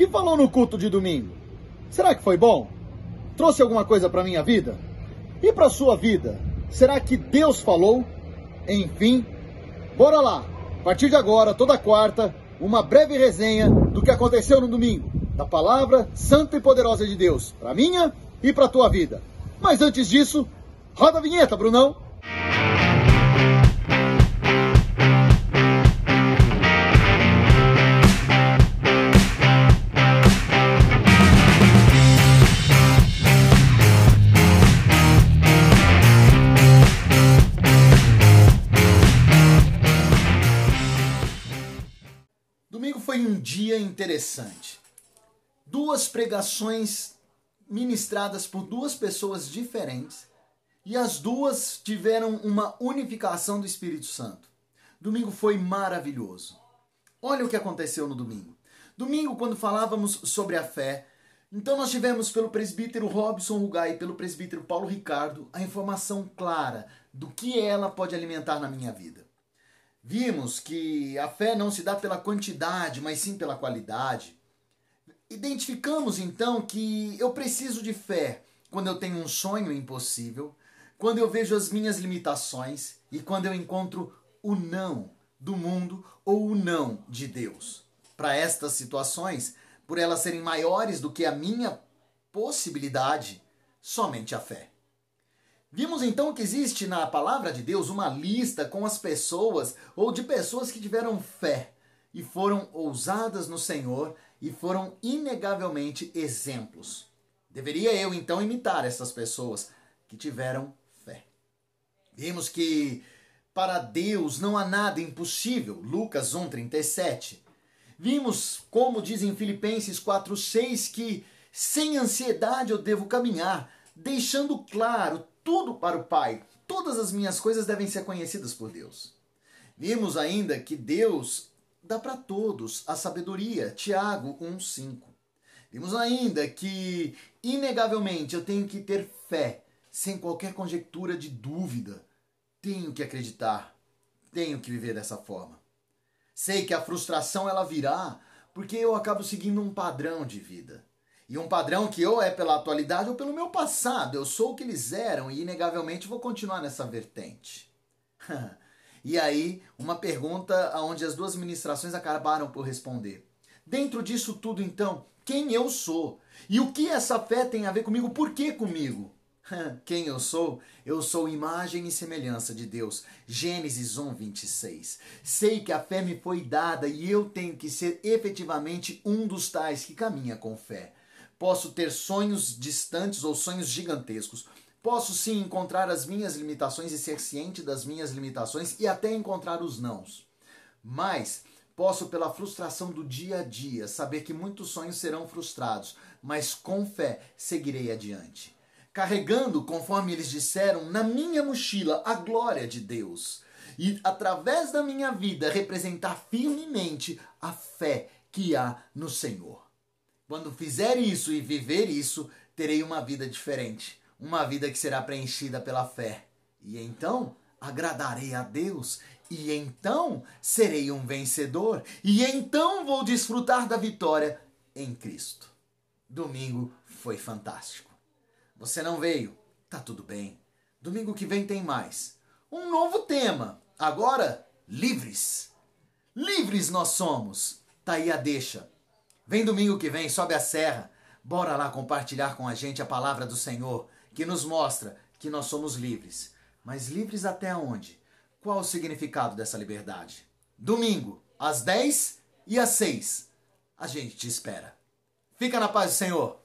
que falou no culto de domingo? Será que foi bom? Trouxe alguma coisa para minha vida? E para sua vida? Será que Deus falou? Enfim, bora lá. A partir de agora, toda quarta, uma breve resenha do que aconteceu no domingo, da palavra santa e poderosa de Deus, para minha e para tua vida. Mas antes disso, roda a vinheta, Brunão. Foi um dia interessante. Duas pregações ministradas por duas pessoas diferentes e as duas tiveram uma unificação do Espírito Santo. Domingo foi maravilhoso. Olha o que aconteceu no domingo. Domingo, quando falávamos sobre a fé, então nós tivemos pelo presbítero Robson Rugai e pelo presbítero Paulo Ricardo a informação clara do que ela pode alimentar na minha vida. Vimos que a fé não se dá pela quantidade, mas sim pela qualidade. Identificamos então que eu preciso de fé quando eu tenho um sonho impossível, quando eu vejo as minhas limitações e quando eu encontro o não do mundo ou o não de Deus. Para estas situações, por elas serem maiores do que a minha possibilidade, somente a fé. Vimos então que existe na palavra de Deus uma lista com as pessoas ou de pessoas que tiveram fé e foram ousadas no Senhor e foram inegavelmente exemplos. Deveria eu então imitar essas pessoas que tiveram fé. Vimos que para Deus não há nada impossível. Lucas 1:37. Vimos como diz em Filipenses 4:6 que sem ansiedade eu devo caminhar, deixando claro tudo para o Pai. Todas as minhas coisas devem ser conhecidas por Deus. Vimos ainda que Deus dá para todos a sabedoria. Tiago 1:5. Vimos ainda que inegavelmente eu tenho que ter fé, sem qualquer conjectura de dúvida. Tenho que acreditar. Tenho que viver dessa forma. Sei que a frustração ela virá porque eu acabo seguindo um padrão de vida. E um padrão que ou é pela atualidade ou pelo meu passado. Eu sou o que eles eram e, inegavelmente, vou continuar nessa vertente. e aí, uma pergunta onde as duas ministrações acabaram por responder. Dentro disso tudo, então, quem eu sou? E o que essa fé tem a ver comigo? Por que comigo? Quem eu sou? Eu sou imagem e semelhança de Deus. Gênesis 1, 26. Sei que a fé me foi dada e eu tenho que ser efetivamente um dos tais que caminha com fé. Posso ter sonhos distantes ou sonhos gigantescos. Posso sim encontrar as minhas limitações e ser ciente das minhas limitações e até encontrar os nãos. Mas posso, pela frustração do dia a dia, saber que muitos sonhos serão frustrados, mas com fé seguirei adiante. Carregando, conforme eles disseram, na minha mochila a glória de Deus. E através da minha vida representar firmemente a fé que há no Senhor. Quando fizer isso e viver isso, terei uma vida diferente, uma vida que será preenchida pela fé. E então agradarei a Deus, e então serei um vencedor, e então vou desfrutar da vitória em Cristo. Domingo foi fantástico. Você não veio? Tá tudo bem. Domingo que vem tem mais. Um novo tema. Agora, livres. Livres nós somos. Tá aí a deixa. Vem domingo que vem, sobe a serra. Bora lá compartilhar com a gente a palavra do Senhor, que nos mostra que nós somos livres. Mas livres até onde? Qual o significado dessa liberdade? Domingo, às 10 e às 6. A gente te espera. Fica na paz do Senhor.